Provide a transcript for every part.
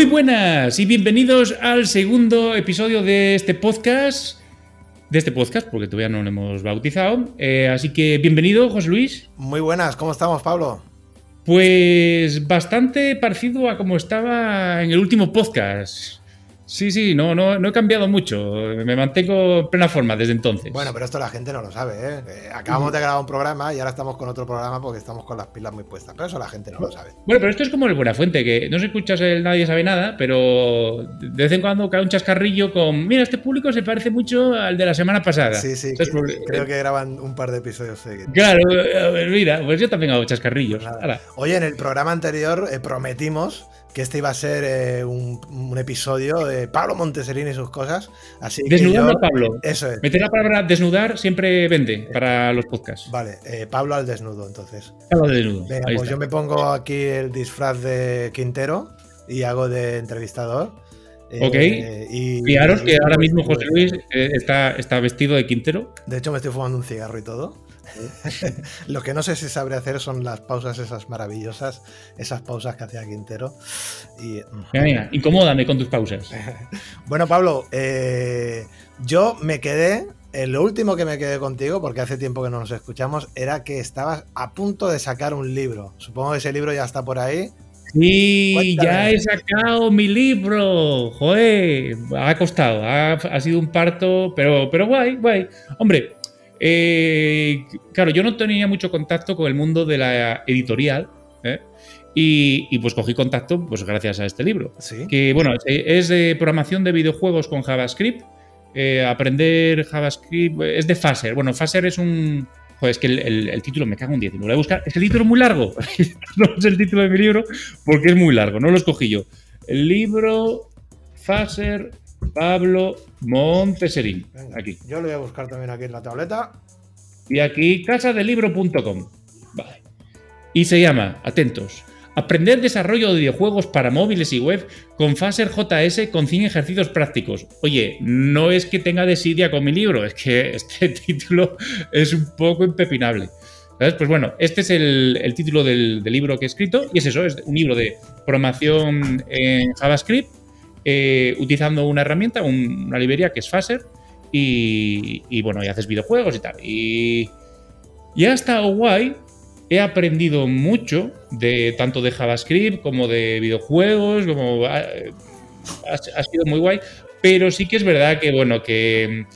Muy buenas y bienvenidos al segundo episodio de este podcast. De este podcast, porque todavía no lo hemos bautizado. Eh, así que bienvenido, José Luis. Muy buenas, ¿cómo estamos, Pablo? Pues bastante parecido a como estaba en el último podcast. Sí, sí, no, no, no he cambiado mucho. Me mantengo en plena forma desde entonces. Bueno, pero esto la gente no lo sabe, ¿eh? eh acabamos de grabar un programa y ahora estamos con otro programa porque estamos con las pilas muy puestas. Pero eso la gente no lo sabe. Bueno, pero esto es como el Buena Fuente, que no se escuchas el Nadie sabe nada, pero de vez en cuando cae un chascarrillo con. Mira, este público se parece mucho al de la semana pasada. Sí, sí, creo que graban un par de episodios seguidos. Claro, mira, pues yo también hago chascarrillos. Pues Oye, en el programa anterior eh, prometimos que este iba a ser eh, un, episodio de Pablo Monteserín y sus cosas. Así Desnudando a Pablo. Eso es. Meter la palabra desnudar siempre vende para los podcasts. Vale, eh, Pablo al desnudo, entonces. Pablo al desnudo. Venga, pues yo me pongo aquí el disfraz de Quintero y hago de entrevistador. Ok. Eh, y, Fijaros que ahora mismo José Luis está, está vestido de Quintero. De hecho, me estoy fumando un cigarro y todo. Lo que no sé si sabré hacer son las pausas esas maravillosas, esas pausas que hacía Quintero. Y... Mira, incomódame con tus pausas. bueno, Pablo, eh, yo me quedé, eh, lo último que me quedé contigo, porque hace tiempo que no nos escuchamos, era que estabas a punto de sacar un libro. Supongo que ese libro ya está por ahí. Sí, ya he sacado mi libro. Joder, ha costado, ha, ha, sido un parto, pero, pero guay, guay. Hombre, eh, claro, yo no tenía mucho contacto con el mundo de la editorial. ¿eh? Y, pues cogí contacto pues gracias a este libro. Que bueno, es de programación de videojuegos con JavaScript. Eh, aprender JavaScript es de Faser. Bueno, Faser es un. Joder, es que el, título me cago un 10. Lo voy a buscar. Es el título muy largo. no es el título de mi libro porque es muy largo. No lo escogí yo. El libro Faser Pablo Monteserín. aquí. Yo lo voy a buscar también aquí en la tableta. Y aquí, casadelibro.com. Vale. Y se llama, atentos, Aprender desarrollo de videojuegos para móviles y web con Faser JS con 100 ejercicios prácticos. Oye, no es que tenga desidia con mi libro, es que este título es un poco impepinable. Pues bueno, este es el, título del, del, libro que he escrito y es eso, es un libro de programación en JavaScript eh, utilizando una herramienta, una librería que es Faser, y, bueno, y haces videojuegos y tal. Y, y ha estado guay. He aprendido mucho de tanto de JavaScript como de videojuegos, como ha, sido muy guay. Pero sí que es verdad que, bueno, que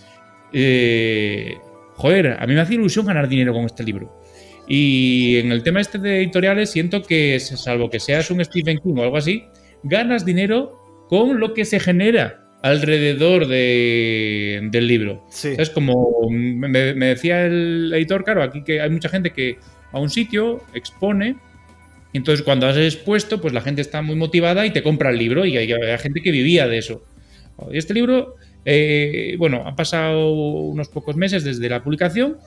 eh, joder, a mí me hace ilusión ganar dinero con este libro. Y en el tema este de editoriales siento que, salvo que seas un Stephen King o algo así, ganas dinero con lo que se genera alrededor del libro. Es como me, decía el editor, claro, aquí que hay mucha gente que a un sitio expone, y entonces cuando has expuesto, pues la gente está muy motivada y te compra el libro, y hay, gente que vivía de eso. Y este libro, eh, bueno, ha pasado unos pocos meses desde la publicación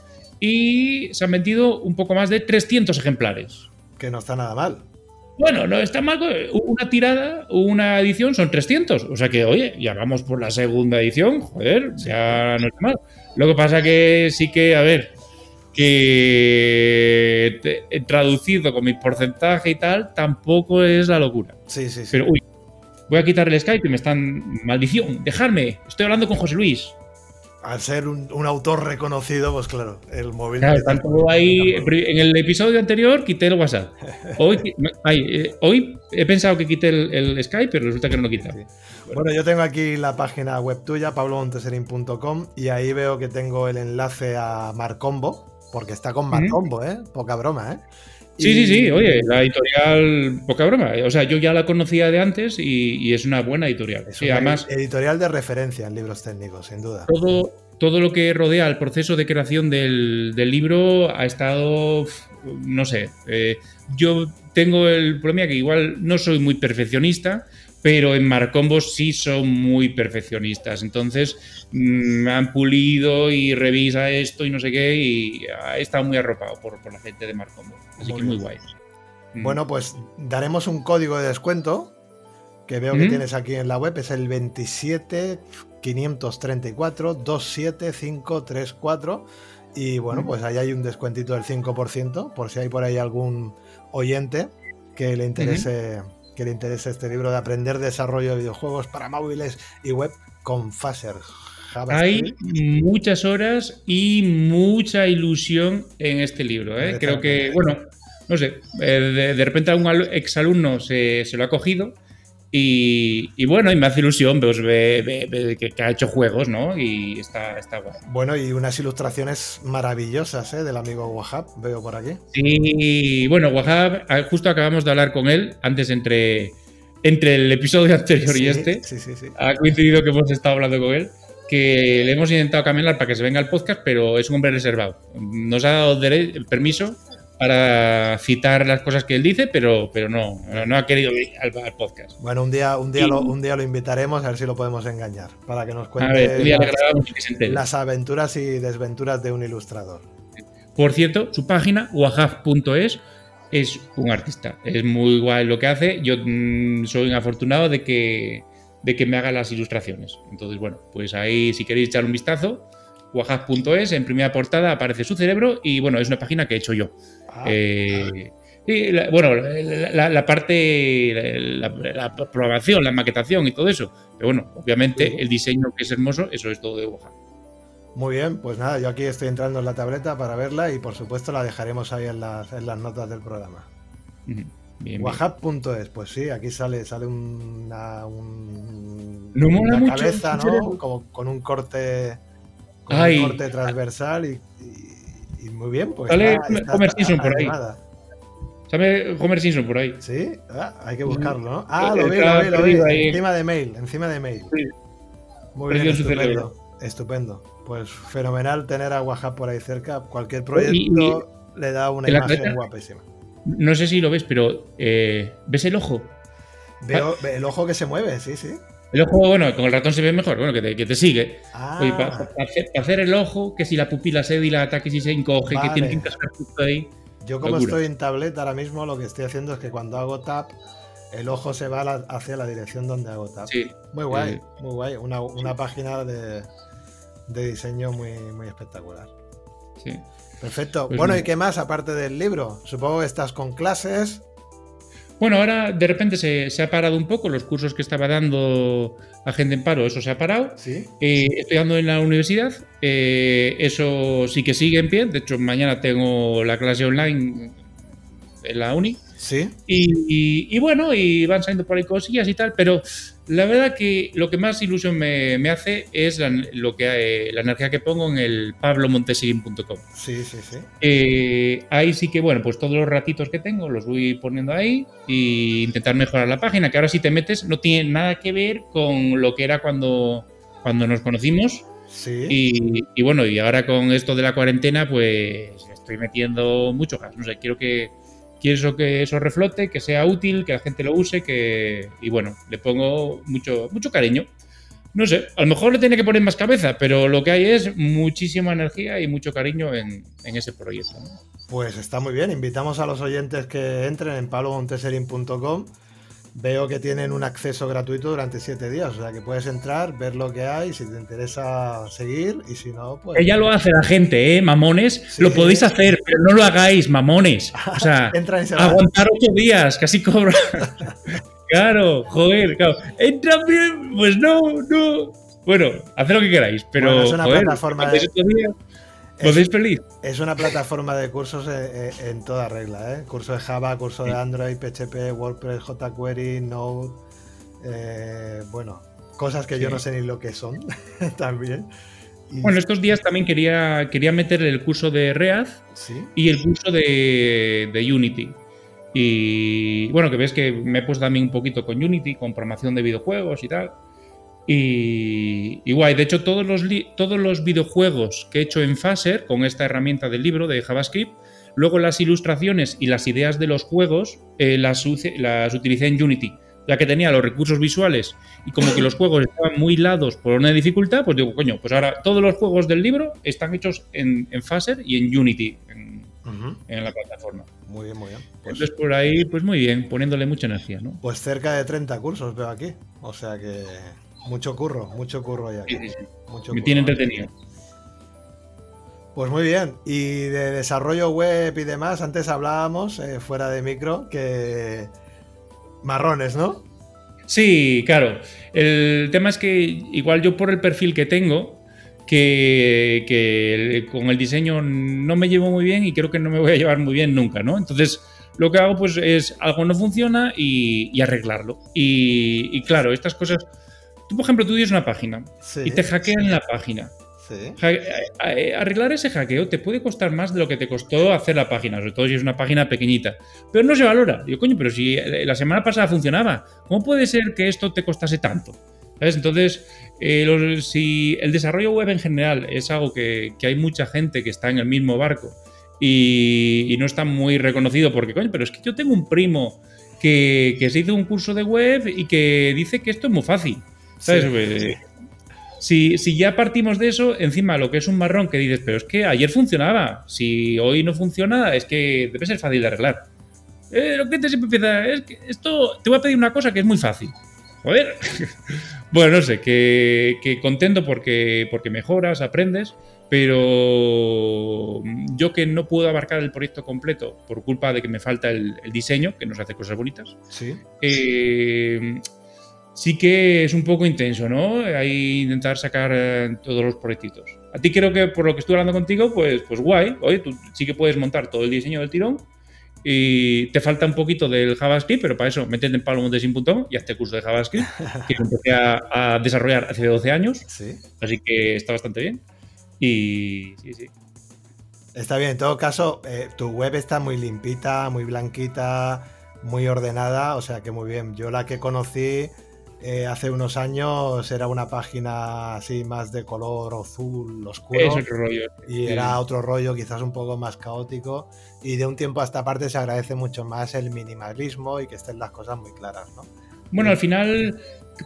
y se han vendido un poco más de 300 ejemplares. Que no está nada mal. Bueno, no está mal. Una tirada, una edición son 300. O sea que, oye, ya vamos por la segunda edición. Joder, ya no está mal. Lo que pasa que sí que, a ver, que he traducido con mi porcentaje y tal, tampoco es la locura. Sí, sí, sí. Pero, uy, voy a quitar el Skype y me están. Maldición, dejarme. Estoy hablando con José Luis al ser un, autor reconocido, pues claro, el móvil. Claro, tanto ahí, en el episodio anterior quité el WhatsApp. Hoy, eh, hoy he pensado que quité el, Skype, pero resulta que no lo quité. Bueno, yo tengo aquí la página web tuya, pablomonteserin.com, y ahí veo que tengo el enlace a Marcombo, porque está con Marcombo, ¿eh? Poca broma, ¿eh? Sí, sí, sí, oye, la editorial, poca broma. O sea, yo ya la conocía de antes y, es una buena editorial. sí, además, editorial de referencia en libros técnicos, sin duda. Todo, todo lo que rodea el proceso de creación del, libro ha estado, no sé, eh, yo tengo el problema que igual no soy muy perfeccionista, pero en Marcombos sí son muy perfeccionistas. Entonces mm, me han pulido y revisa esto y no sé qué, y ha estado muy arropado por, la gente de Marcombos. Así que muy guay. Mm. Bueno, pues daremos un código de descuento que veo que tienes aquí en la web, es el 27 534 27534 y bueno, pues ahí hay un descuentito del 5% por si hay por ahí algún oyente que le interese que le interese este libro de aprender desarrollo de videojuegos para móviles y web con Faser. Hay muchas horas y mucha ilusión en este libro. ¿eh? Creo que, bueno, no sé, eh, de, repente algún exalumno se, se lo ha cogido y, bueno, y me hace ilusión pues, que, ha hecho juegos, ¿no? Y está, está guay. Bueno, y unas ilustraciones maravillosas ¿eh? del amigo Wahab, veo por aquí. Sí, bueno, Wahab, ah, justo acabamos de hablar con él, antes entre, entre el episodio anterior y este. Sí, sí, sí. Ha coincidido que hemos estado hablando con él que le hemos intentado cambiar para que se venga al podcast, pero es un hombre reservado. Nos ha dado el permiso para citar las cosas que él dice, pero, pero no, no ha querido ir al, podcast. Bueno, un día, un, día lo, un día lo invitaremos a ver si lo podemos engañar, para que nos cuente las, aventuras y desventuras de un ilustrador. Por cierto, su página, wahaf.es, es un artista. Es muy guay lo que hace. Yo mm, soy un afortunado de que, de que me haga las ilustraciones. Entonces, bueno, pues ahí si queréis echar un vistazo, wahaf.es, en primera portada aparece su cerebro y bueno, es una página que he hecho yo. Ah. Eh, bueno, la, parte, la, programación, la maquetación y todo eso. Pero bueno, obviamente el diseño que es hermoso, eso es todo de Wahaf. Muy bien, pues nada, yo aquí estoy entrando en la tableta para verla y por supuesto la dejaremos ahí en las, notas del programa. Wahab.es, pues sí, aquí sale, sale una, una cabeza, ¿no? Como con un corte, con un corte transversal y muy bien, pues. Sale Homer Simpson por ahí. Sale Homer Simpson por ahí. Sí, ah, hay que buscarlo, ¿no? Ah, lo vi, lo vi, lo vi. Encima de mail, encima de mail. Muy bien, estupendo. Estupendo. Pues fenomenal tener a Wahab por ahí cerca. Cualquier proyecto le da una imagen guapísima. No sé si lo ves, pero eh, ¿ves el ojo? Veo el ojo que se mueve, sí, sí. El ojo, bueno, con el ratón se ve mejor, bueno, que te, que te sigue. Ah. para, hacer, el ojo, que si la pupila se dilata, que si se encoge, que tiene que encajar justo ahí. Yo como estoy en tablet ahora mismo, lo que estoy haciendo es que cuando hago tap, el ojo se va hacia la dirección donde hago tap. Sí. Muy guay, eh. muy guay. Una, una página de, de, diseño muy, muy espectacular. Sí. Perfecto. Pues bueno, ¿y qué más aparte del libro? Supongo que estás con clases. Bueno, ahora de repente se, ha parado un poco los cursos que estaba dando a gente en paro, eso se ha parado. ¿Sí? Eh, estoy dando en la universidad, eh, eso sí que sigue en pie. De hecho, mañana tengo la clase online en la uni. Sí. Y, bueno, y van saliendo por ahí cosillas y tal, pero la verdad que lo que más ilusión me, hace es la, lo que, eh, la energía que pongo en el pablomontesirin.com. Sí, sí, sí. Eh, ahí sí que, bueno, pues todos los ratitos que tengo los voy poniendo ahí e intentar mejorar la página, que ahora si te metes no tiene nada que ver con lo que era cuando, cuando nos conocimos. Sí. Y, y bueno, y ahora con esto de la cuarentena, pues estoy metiendo mucho gas. No sé, quiero que quiero que eso reflote, que sea útil, que la gente lo use, que y bueno, le pongo mucho mucho cariño. No sé, a lo mejor le tiene que poner más cabeza, pero lo que hay es muchísima energía y mucho cariño en, ese proyecto. Pues está muy bien, invitamos a los oyentes que entren en palomonteserin.com Veo que tienen un acceso gratuito durante siete días, o sea que puedes entrar, ver lo que hay, si te interesa seguir y si no, pues. Ella lo hace la gente, ¿eh? Mamones, lo podéis hacer, pero no lo hagáis, mamones. O sea, aguantar ocho días, casi cobra. claro, joder, claro. Entra bien, pues no, no. Bueno, haced lo que queráis, pero. es una plataforma de. ¿Podéis feliz? Es una plataforma de cursos eh, eh, en, toda regla, ¿eh? Curso de Java, curso de Android, PHP, WordPress, jQuery, Node. Eh, bueno, cosas que yo no sé ni lo que son también. bueno, estos días también quería, quería meter el curso de React y el curso de, de, Unity. Y bueno, que ves que me he puesto también un poquito con Unity, con programación de videojuegos y tal. Y, guay, de hecho todos los, todos los videojuegos que he hecho en Phaser con esta herramienta del libro de JavaScript, luego las ilustraciones y las ideas de los juegos eh, las, las utilicé en Unity, ya que tenía los recursos visuales y como que los juegos estaban muy lados por una dificultad, pues digo, coño, pues ahora todos los juegos del libro están hechos en, en Phaser y en Unity, en, la plataforma. Muy bien, muy bien. Pues, Entonces por ahí, pues muy bien, poniéndole mucha energía, ¿no? Pues cerca de 30 cursos veo aquí, o sea que mucho curro, mucho curro ya. Me tiene entretenido. Pues muy bien. Y de desarrollo web y demás, antes hablábamos, eh, fuera de micro, que marrones, ¿no? Sí, claro. El tema es que igual yo por el perfil que tengo, que, con el diseño no me llevo muy bien y creo que no me voy a llevar muy bien nunca, ¿no? Entonces, lo que hago pues es algo no funciona y, arreglarlo. Y, claro, estas cosas... Tú, por ejemplo, tú tienes una página y te hackean la página. Arreglar ese hackeo te puede costar más de lo que te costó hacer la página, sobre todo si es una página pequeñita. Pero no se valora. Yo, coño, pero si la semana pasada funcionaba, ¿cómo puede ser que esto te costase tanto? Entonces, eh, si el desarrollo web en general es algo que, hay mucha gente que está en el mismo barco y, no está muy reconocido porque, coño, pero es que yo tengo un primo que, se hizo un curso de web y que dice que esto es muy fácil. ¿Sabes? Pues, si, ya partimos de eso, encima lo que es un marrón que dices, pero es que ayer funcionaba, si hoy no funciona, es que debe ser fácil de arreglar. Eh, lo que te siempre empieza, es que esto, te voy a pedir una cosa que es muy fácil. Joder. bueno, no sé, que, contento porque, porque mejoras, aprendes, pero yo que no puedo abarcar el proyecto completo por culpa de que me falta el, diseño, que nos hace cosas bonitas, ¿Sí? Eh, sí que es un poco intenso, ¿no? Ahí intentar sacar eh, todos los proyectitos. A ti creo que por lo que estoy hablando contigo, pues, pues guay. Oye, tú sí que puedes montar todo el diseño del tirón y te falta un poquito del JavaScript, pero para eso métete en palomontesin.com y hazte curso de JavaScript, que empecé a, desarrollar hace 12 años. ¿Sí? Así que está bastante bien. Y sí, sí. Está bien, en todo caso, eh, tu web está muy limpita, muy blanquita, muy ordenada, o sea que muy bien. Yo la que conocí eh, hace unos años era una página así más de color azul oscuro. Es otro rollo. Y era otro rollo, quizás un poco más caótico. Y de un tiempo a esta parte se agradece mucho más el minimalismo y que estén las cosas muy claras, ¿no? Bueno, al final,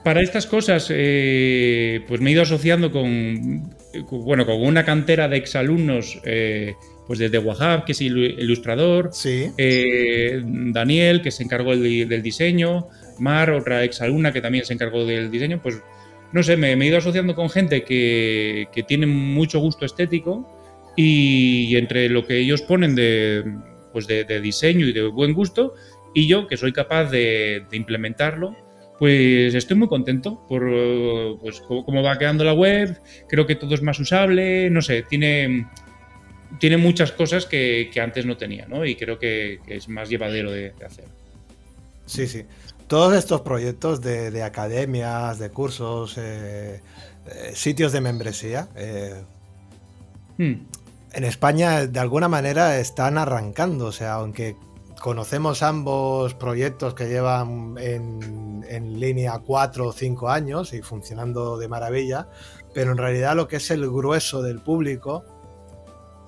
para estas cosas, eh, pues me he ido asociando con, bueno, con una cantera de exalumnos. Eh, pues desde Wahab, que es ilustrador, sí. Daniel, que se encargó del diseño, Mar, otra exalumna que también se encargó del diseño, pues no sé, me, he ido asociando con gente que, tiene mucho gusto estético y, entre lo que ellos ponen de, pues de, diseño y de buen gusto y yo que soy capaz de, implementarlo, pues estoy muy contento por pues, cómo, va quedando la web, creo que todo es más usable, no sé, tiene, tiene muchas cosas que, antes no tenía, ¿no? Y creo que, es más llevadero de, hacer. Sí, sí todos estos proyectos de, academias, de cursos, eh, eh, sitios de membresía, eh, hmm. en España de alguna manera están arrancando. O sea, aunque conocemos ambos proyectos que llevan en, en línea cuatro o cinco años y funcionando de maravilla, pero en realidad lo que es el grueso del público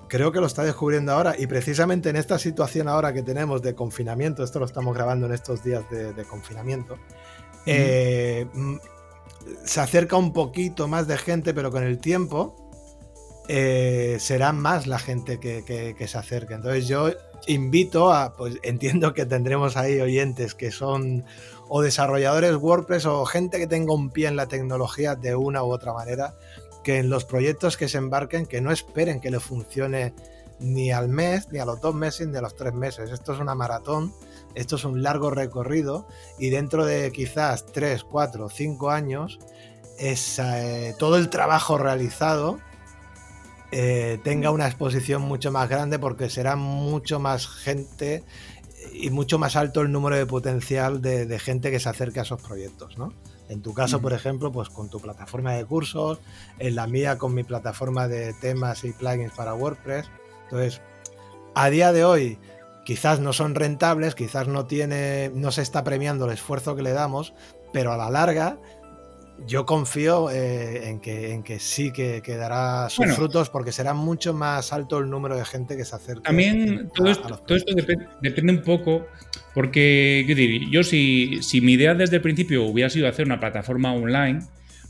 creo que lo está descubriendo ahora y precisamente en esta situación ahora que tenemos de confinamiento, esto lo estamos grabando en estos días de, confinamiento, eh, mm, se acerca un poquito más de gente, pero con el tiempo eh, será más la gente que, se acerque. Entonces yo invito a, pues entiendo que tendremos ahí oyentes que son o desarrolladores WordPress o gente que tenga un pie en la tecnología de una u otra manera que en los proyectos que se embarquen, que no esperen que le funcione ni al mes, ni a los dos meses, ni a los tres meses. Esto es una maratón, esto es un largo recorrido y dentro de quizás tres, cuatro, cinco años, eh, todo el trabajo realizado eh, tenga una exposición mucho más grande porque será mucho más gente y mucho más alto el número de potencial de, de gente que se acerque a esos proyectos, ¿no? En tu caso, por ejemplo, pues con tu plataforma de cursos, en la mía con mi plataforma de temas y plugins para WordPress. Entonces, a día de hoy quizás no son rentables, quizás no tiene no se está premiando el esfuerzo que le damos, pero a la larga yo confío eh, en, que, en que sí que, dará sus frutos porque será mucho más alto el número de gente que se acerque. También todo esto, todo esto depende, un poco, porque yo si, si mi idea desde el principio hubiera sido hacer una plataforma online,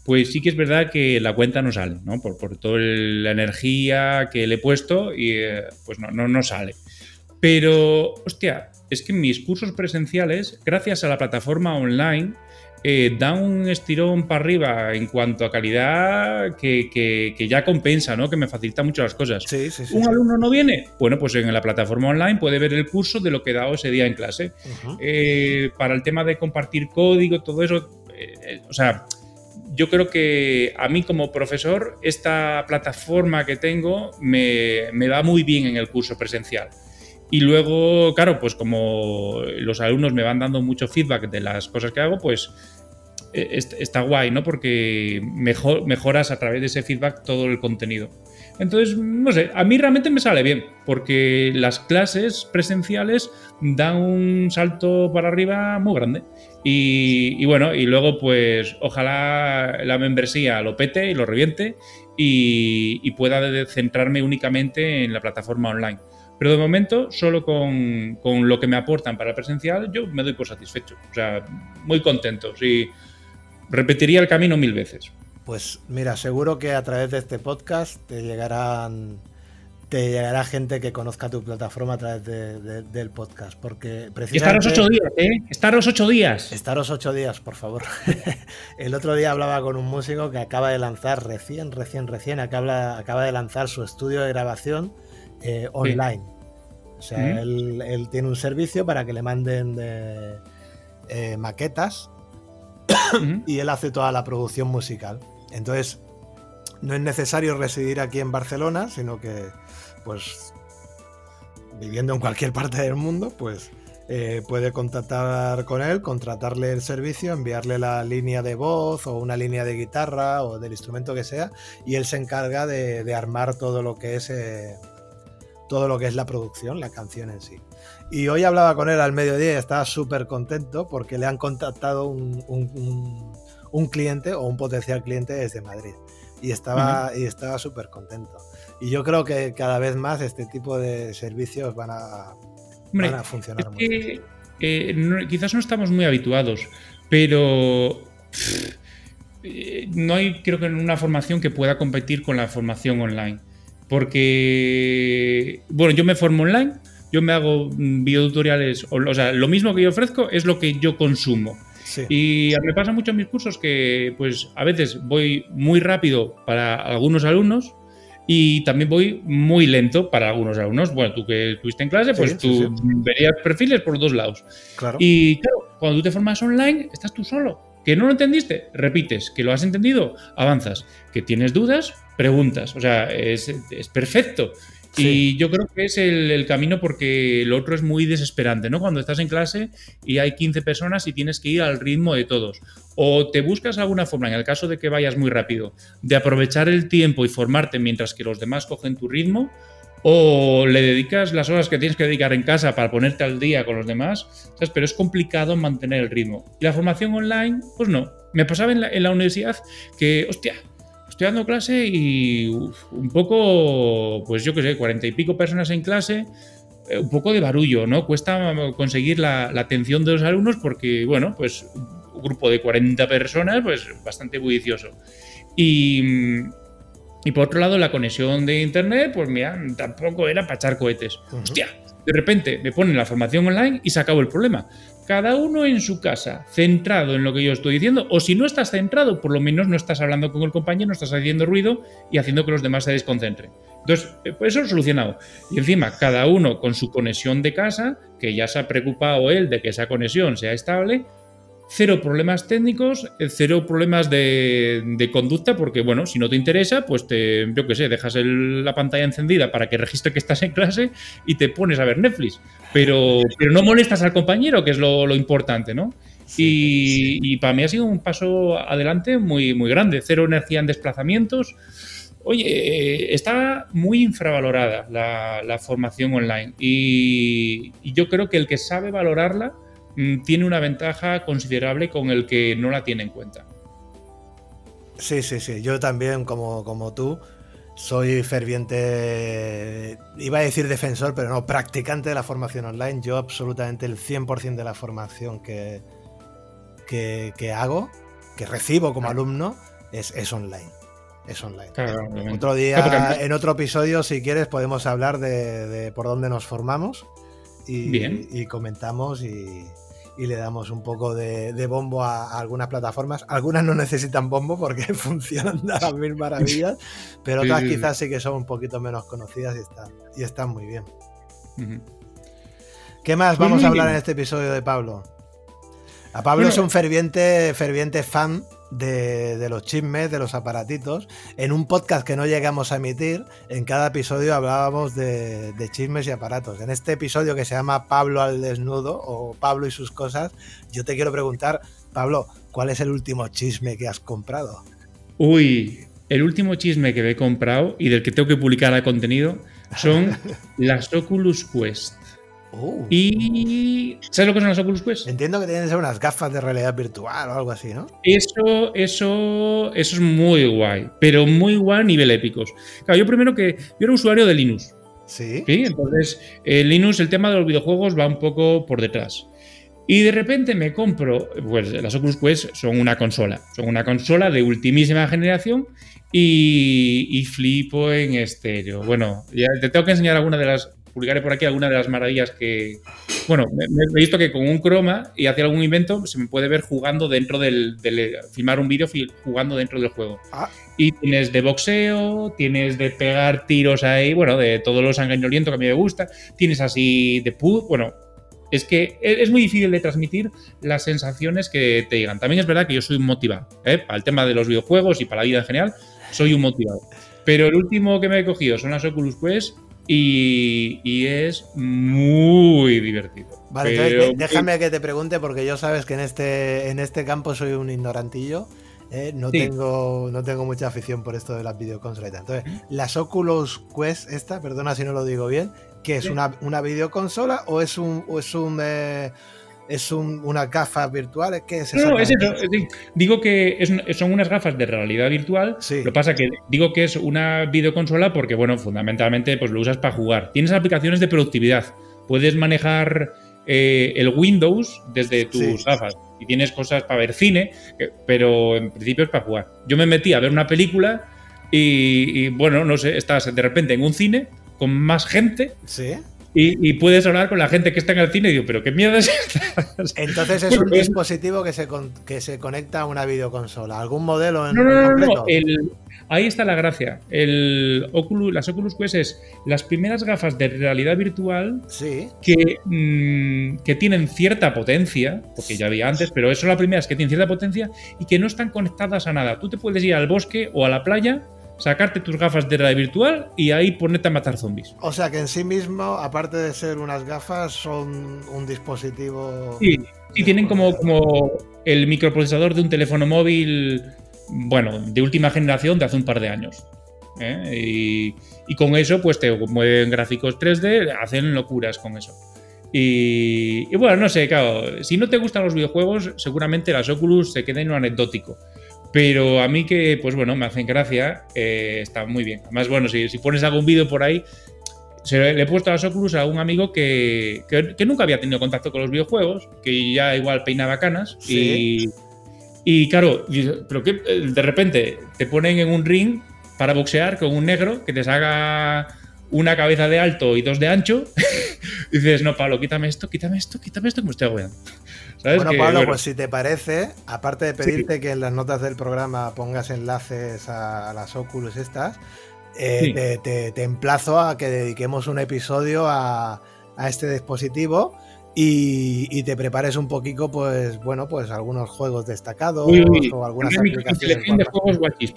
pues sí que es verdad que la cuenta no sale, ¿no? Por, por toda la energía que le he puesto y eh, pues no, no, no sale. Pero, hostia, es que mis cursos presenciales, gracias a la plataforma online, eh, da un estirón para arriba en cuanto a calidad que, ya compensa, ¿no? Que me facilita mucho las cosas. ¿Un alumno no viene? Bueno, pues en la plataforma online puede ver el curso de lo que he dado ese día en clase. Eh, para el tema de compartir código, todo eso, eh, o sea, yo creo que a mí como profesor esta plataforma que tengo me, me va muy bien en el curso presencial. Y luego, claro, pues como los alumnos me van dando mucho feedback de las cosas que hago, pues está guay, ¿no? Porque mejor, mejoras a través de ese feedback todo el contenido. Entonces, no sé, a mí realmente me sale bien, porque las clases presenciales dan un salto para arriba muy grande. Y, bueno, y luego pues ojalá la membresía lo pete y lo reviente y pueda centrarme únicamente en la plataforma online. Pero de momento, solo con, lo que me aportan para el presencial, yo me doy por satisfecho. O sea, muy contento. Sí, repetiría el camino mil veces. Pues mira, seguro que a través de este podcast te llegarán te llegará gente que conozca tu plataforma a través del podcast. Porque precisamente. Estaros ocho días, ¿eh? Estaros ocho días. Estaros ocho días, por favor. el otro día hablaba con un músico que acaba de lanzar, recién, recién, recién, acaba, acaba de lanzar su estudio de grabación eh, online. O sea, él, tiene un servicio para que le manden eh, maquetas y él hace toda la producción musical. Entonces, no es necesario residir aquí en Barcelona, sino que, pues, viviendo en cualquier parte del mundo, pues eh, puede contactar con él, contratarle el servicio, enviarle la línea de voz o una línea de guitarra o del instrumento que sea, y él se encarga de, armar todo lo que es todo lo que es la producción, la canción en sí. Y hoy hablaba con él al mediodía y estaba súper contento porque le han contactado un, cliente o un potencial cliente desde Madrid. Y estaba estaba súper contento. Y yo creo que cada vez más este tipo de servicios van a, van a funcionar muy bien. Eh, quizás no estamos muy habituados, pero eh, no hay, creo que, una formación que pueda competir con la formación online. Porque, bueno, yo me formo online, yo me hago videotutoriales, o, sea, lo mismo que yo ofrezco es lo que yo consumo. Y me pasa mucho en mis cursos que, pues, a veces voy muy rápido para algunos alumnos y también voy muy lento para algunos alumnos. Bueno, tú que estuviste en clase, pues tú verías perfiles por dos lados. Claro. Y claro, cuando tú te formas online, estás tú solo. ¿Que no lo entendiste? Repites. ¿Que lo has entendido? Avanzas. ¿Que tienes dudas? Preguntas. O sea, es, perfecto. Y yo creo que es el, camino porque el otro es muy desesperante, ¿no? Cuando estás en clase y hay 15 personas y tienes que ir al ritmo de todos. O te buscas alguna forma, en el caso de que vayas muy rápido, de aprovechar el tiempo y formarte mientras que los demás cogen tu ritmo, o le dedicas las horas que tienes que dedicar en casa para ponerte al día con los demás, ¿sabes? pero es complicado mantener el ritmo. Y la formación online, pues no. Me pasaba en la, universidad que, hostia, estoy dando clase y un poco, pues yo qué sé, cuarenta y pico personas en clase, eh, un poco de barullo, ¿no? Cuesta conseguir la, la, atención de los alumnos porque, bueno, pues un grupo de 40 personas, pues bastante bullicioso. Y y por otro lado, la conexión de internet, pues mira, tampoco era para echar cohetes. Hostia, de repente me ponen la formación online y se acabó el problema. Cada uno en su casa, centrado en lo que yo estoy diciendo, o si no estás centrado, por lo menos no estás hablando con el compañero, no estás haciendo ruido y haciendo que los demás se desconcentren. Entonces, eh, pues eso solucionado. Y encima, cada uno con su conexión de casa, que ya se ha preocupado él de que esa conexión sea estable, cero problemas técnicos, cero problemas de, conducta, porque bueno, si no te interesa, pues te, yo qué sé, dejas la pantalla encendida para que registre que estás en clase y te pones a ver Netflix. Pero, pero no molestas al compañero, que es lo, importante, ¿no? y, para mí ha sido un paso adelante muy, muy grande. Cero energía en desplazamientos. Oye, está muy infravalorada la, formación online y, yo creo que el que sabe valorarla tiene una ventaja considerable con el que no la tiene en cuenta. Sí, sí, sí. Yo también, como, como tú, soy ferviente, iba a decir defensor, pero no, practicante de la formación online. Yo absolutamente el 100% de la formación que, que, hago, que recibo como alumno, es, es online. Es online. otro día, en otro episodio, si quieres, podemos hablar de, por dónde nos formamos y, y comentamos y, y le damos un poco de, bombo a, algunas plataformas. Algunas no necesitan bombo porque funcionan de las mil maravillas, pero otras quizás sí que son un poquito menos conocidas y están, y están muy bien. ¿Qué más vamos a hablar en este episodio de Pablo? A Pablo es un ferviente, ferviente fan de, los chismes, de los aparatitos. En un podcast que no llegamos a emitir, en cada episodio hablábamos de, chismes y aparatos. En este episodio que se llama Pablo al desnudo o Pablo y sus cosas, yo te quiero preguntar, Pablo, ¿cuál es el último chisme que has comprado? Uy, el último chisme que he comprado y del que tengo que publicar el contenido son las Oculus Quest. Oh. Y. ¿Sabes lo que son las Oculus Quest? Entiendo que tienen que ser unas gafas de realidad virtual o algo así, ¿no? Eso, eso, eso es muy guay, pero muy guay a nivel épicos. Claro, yo primero que. Yo era usuario de Linux. Sí. ¿sí? Entonces, en Linux, el tema de los videojuegos va un poco por detrás. Y de repente me compro, pues las Oculus Quest son una consola, son una consola de ultimísima generación y, y flipo en estéreo. Bueno, ya te tengo que enseñar alguna de las publicaré por aquí alguna de las maravillas que. Bueno, me, he visto que con un croma y hacer algún invento se me puede ver jugando dentro del. filmar un vídeo jugando dentro del juego. Ah. Y tienes de boxeo, tienes de pegar tiros ahí, bueno, de todos los sanguinoliento que a mí me gusta. Tienes así de pud. Bueno, es que e, es muy difícil de transmitir las sensaciones que te llegan. También es verdad que yo soy un motivado, ¿eh? para el tema de los videojuegos y para la vida en general, soy un motivado. Pero el último que me he cogido son las Oculus Quest y, es muy divertido. Vale, déjame que te pregunte, porque yo sabes que en este, en este campo soy un ignorantillo. ¿eh? no, tengo, no tengo mucha afición por esto de las videoconsolas. Entonces, las Oculus Quest, esta, perdona si no lo digo bien, que es una, una videoconsola o es un, o es un eh, ¿Es un, unas gafas virtuales? ¿Qué es? No, es eso. Digo que son unas gafas de realidad virtual. Lo que pasa que digo que es una videoconsola porque, bueno, fundamentalmente pues lo usas para jugar. Tienes aplicaciones de productividad. Puedes manejar eh, el Windows desde tus gafas. Y tienes cosas para ver cine, eh, pero en principio es para jugar. Yo me metí a ver una película y, y bueno, no sé, estás de repente en un cine con más gente. Sí y, puedes hablar con la gente que está en el cine y digo, pero qué mierda es Entonces es un dispositivo que se, que se conecta a una videoconsola. ¿Algún modelo en, no, no, no, ahí está la gracia. El Oculus, las Oculus Quest es las primeras gafas de realidad virtual que, mm, que tienen cierta potencia, porque ya había antes, pero son las primeras que tienen cierta potencia y que no están conectadas a nada. Tú te puedes ir al bosque o a la playa sacarte tus gafas de realidad virtual y ahí ponerte a matar zombies. O sea que en sí mismo, aparte de ser unas gafas, son un dispositivo. Sí, sí tienen como, como el microprocesador de un teléfono móvil, bueno, de última generación de hace un par de años. ¿eh? Y, con eso, pues te mueven gráficos 3D, hacen locuras con eso. Y, y, bueno, no sé, claro, si no te gustan los videojuegos, seguramente las Oculus se queden en lo anecdótico. Pero a mí que, pues bueno, me hacen gracia, eh, está muy bien. Además, bueno, si, si pones algún vídeo por ahí, se le he puesto a las Oculus a un amigo que, que, nunca había tenido contacto con los videojuegos, que ya igual peinaba canas. Y, y claro, pero que de repente te ponen en un ring para boxear con un negro que te salga una cabeza de alto y dos de ancho. y dices, no, Pablo, quítame esto, quítame esto, quítame esto, que me estoy agobiando. Bueno, Pablo, pues si te parece, aparte de pedirte que en las notas del programa pongas enlaces a, las Oculus estas, eh, te, emplazo a que dediquemos un episodio a, este dispositivo y, te prepares un poquito, pues bueno, pues algunos juegos destacados o algunas aplicaciones. de juegos guachis,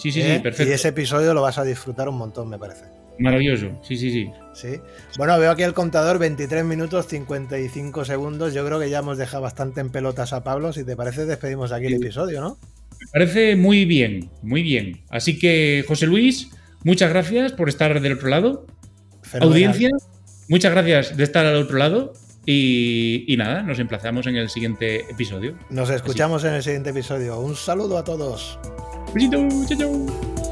Sí, sí, sí, ¿Eh? perfecto. Y ese episodio lo vas a disfrutar un montón, me parece. Maravilloso, sí, sí, sí. Sí. Bueno, veo aquí el contador, 23 minutos 55 segundos. Yo creo que ya hemos dejado bastante en pelotas a Pablo. Si te parece, despedimos aquí el episodio, ¿no? Me parece muy bien, muy bien. Así que, José Luis, muchas gracias por estar del otro lado. Audiencia, muchas gracias de estar al otro lado. Y, nada, nos emplazamos en el siguiente episodio. Nos escuchamos en el siguiente episodio. Un saludo a todos. Besito, chao, chao.